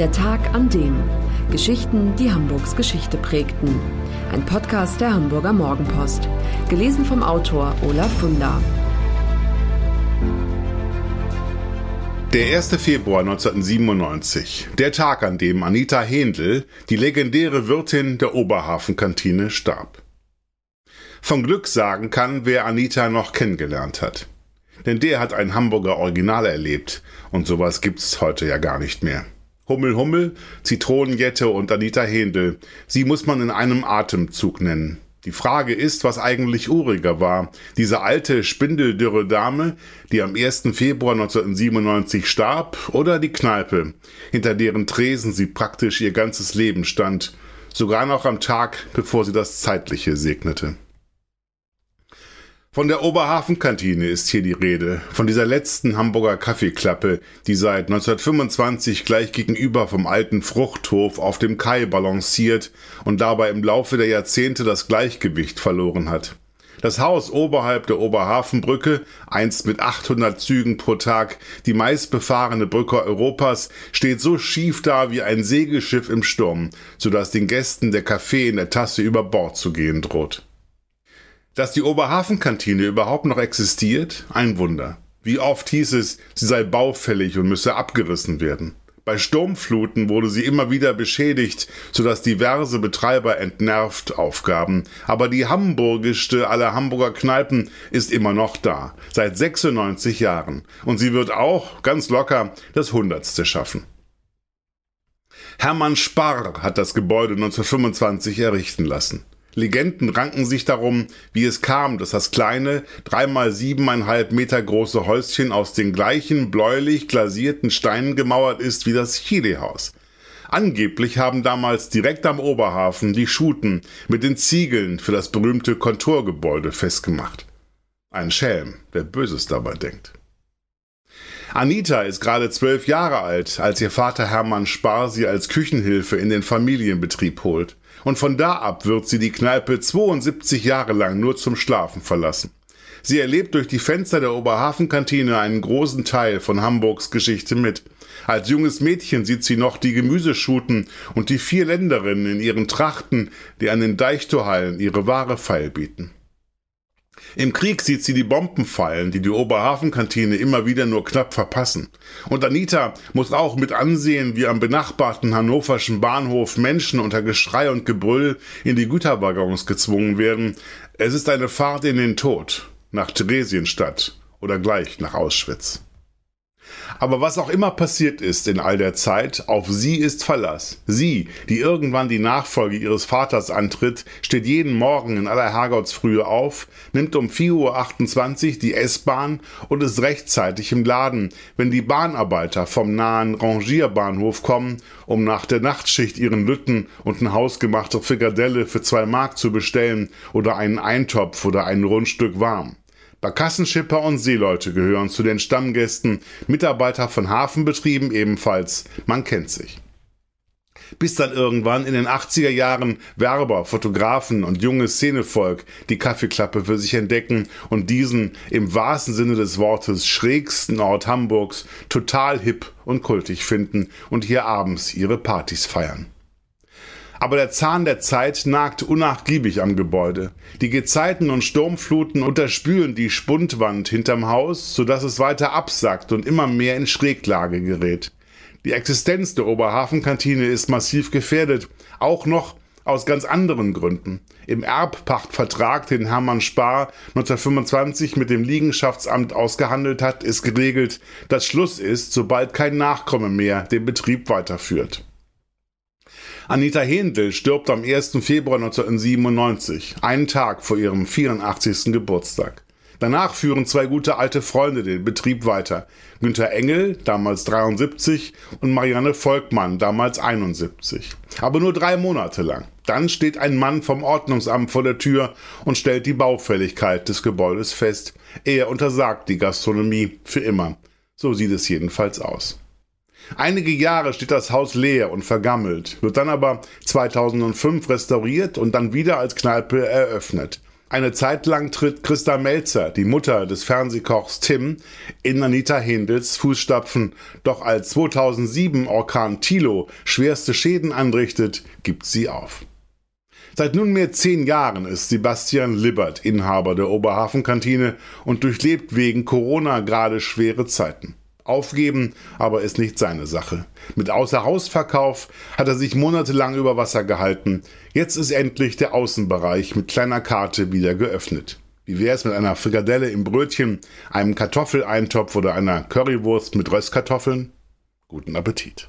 Der Tag an dem. Geschichten, die Hamburgs Geschichte prägten. Ein Podcast der Hamburger Morgenpost. Gelesen vom Autor Olaf Funder. Der 1. Februar 1997, der Tag, an dem Anita Händel, die legendäre Wirtin der Oberhafenkantine, starb. Von Glück sagen kann, wer Anita noch kennengelernt hat. Denn der hat ein Hamburger Original erlebt und sowas gibt's heute ja gar nicht mehr. Hummel Hummel, Zitronenjette und Anita Händel. Sie muss man in einem Atemzug nennen. Die Frage ist, was eigentlich uriger war. Diese alte, spindeldürre Dame, die am 1. Februar 1997 starb, oder die Kneipe, hinter deren Tresen sie praktisch ihr ganzes Leben stand, sogar noch am Tag, bevor sie das Zeitliche segnete. Von der Oberhafenkantine ist hier die Rede, von dieser letzten Hamburger Kaffeeklappe, die seit 1925 gleich gegenüber vom alten Fruchthof auf dem Kai balanciert und dabei im Laufe der Jahrzehnte das Gleichgewicht verloren hat. Das Haus oberhalb der Oberhafenbrücke, einst mit 800 Zügen pro Tag, die meistbefahrene Brücke Europas, steht so schief da wie ein Segelschiff im Sturm, sodass den Gästen der Kaffee in der Tasse über Bord zu gehen droht. Dass die Oberhafenkantine überhaupt noch existiert, ein Wunder. Wie oft hieß es, sie sei baufällig und müsse abgerissen werden. Bei Sturmfluten wurde sie immer wieder beschädigt, sodass diverse Betreiber entnervt aufgaben. Aber die hamburgischste aller Hamburger Kneipen ist immer noch da, seit 96 Jahren. Und sie wird auch, ganz locker, das Hundertste schaffen. Hermann Sparr hat das Gebäude 1925 errichten lassen. Legenden ranken sich darum, wie es kam, dass das kleine, dreimal siebeneinhalb Meter große Häuschen aus den gleichen bläulich glasierten Steinen gemauert ist wie das Chile-Haus. Angeblich haben damals direkt am Oberhafen die Schuten mit den Ziegeln für das berühmte Kontorgebäude festgemacht. Ein Schelm, wer Böses dabei denkt. Anita ist gerade zwölf Jahre alt, als ihr Vater Hermann Spar sie als Küchenhilfe in den Familienbetrieb holt und von da ab wird sie die Kneipe 72 Jahre lang nur zum Schlafen verlassen. Sie erlebt durch die Fenster der Oberhafenkantine einen großen Teil von Hamburgs Geschichte mit. Als junges Mädchen sieht sie noch die Gemüseschuten und die vier Länderinnen in ihren Trachten, die an den Deichtorhallen ihre wahre Feil bieten. Im Krieg sieht sie die Bomben fallen, die die Oberhafenkantine immer wieder nur knapp verpassen. Und Anita muss auch mit ansehen, wie am benachbarten hannoverschen Bahnhof Menschen unter Geschrei und Gebrüll in die Güterwaggons gezwungen werden. Es ist eine Fahrt in den Tod, nach Theresienstadt oder gleich nach Auschwitz. Aber was auch immer passiert ist in all der Zeit, auf sie ist Verlass. Sie, die irgendwann die Nachfolge ihres Vaters antritt, steht jeden Morgen in aller Herrgottsfrühe auf, nimmt um 4.28 Uhr die S-Bahn und ist rechtzeitig im Laden, wenn die Bahnarbeiter vom nahen Rangierbahnhof kommen, um nach der Nachtschicht ihren Lütten und ein hausgemachte Frikadelle für zwei Mark zu bestellen oder einen Eintopf oder ein Rundstück warm. Barkassenschipper und Seeleute gehören zu den Stammgästen, Mitarbeiter von Hafenbetrieben ebenfalls, man kennt sich. Bis dann irgendwann in den 80er Jahren Werber, Fotografen und junges Szenevolk die Kaffeeklappe für sich entdecken und diesen im wahrsten Sinne des Wortes schrägsten Ort Hamburgs total hip und kultig finden und hier abends ihre Partys feiern. Aber der Zahn der Zeit nagt unnachgiebig am Gebäude. Die Gezeiten und Sturmfluten unterspülen die Spundwand hinterm Haus, sodass es weiter absackt und immer mehr in Schräglage gerät. Die Existenz der Oberhafenkantine ist massiv gefährdet, auch noch aus ganz anderen Gründen. Im Erbpachtvertrag, den Hermann Spar 1925 mit dem Liegenschaftsamt ausgehandelt hat, ist geregelt, dass Schluss ist, sobald kein Nachkomme mehr den Betrieb weiterführt. Anita Händel stirbt am 1. Februar 1997, einen Tag vor ihrem 84. Geburtstag. Danach führen zwei gute alte Freunde den Betrieb weiter. Günter Engel, damals 73, und Marianne Volkmann, damals 71. Aber nur drei Monate lang. Dann steht ein Mann vom Ordnungsamt vor der Tür und stellt die Baufälligkeit des Gebäudes fest. Er untersagt die Gastronomie für immer. So sieht es jedenfalls aus. Einige Jahre steht das Haus leer und vergammelt, wird dann aber 2005 restauriert und dann wieder als Kneipe eröffnet. Eine Zeit lang tritt Christa Melzer, die Mutter des Fernsehkochs Tim, in Anita Hindels Fußstapfen. Doch als 2007 Orkan Tilo schwerste Schäden anrichtet, gibt sie auf. Seit nunmehr zehn Jahren ist Sebastian Libbert Inhaber der Oberhafenkantine und durchlebt wegen Corona gerade schwere Zeiten. Aufgeben aber ist nicht seine Sache. Mit Außerhausverkauf hat er sich monatelang über Wasser gehalten. Jetzt ist endlich der Außenbereich mit kleiner Karte wieder geöffnet. Wie wäre es mit einer Frikadelle im Brötchen, einem Kartoffeleintopf oder einer Currywurst mit Röstkartoffeln? Guten Appetit.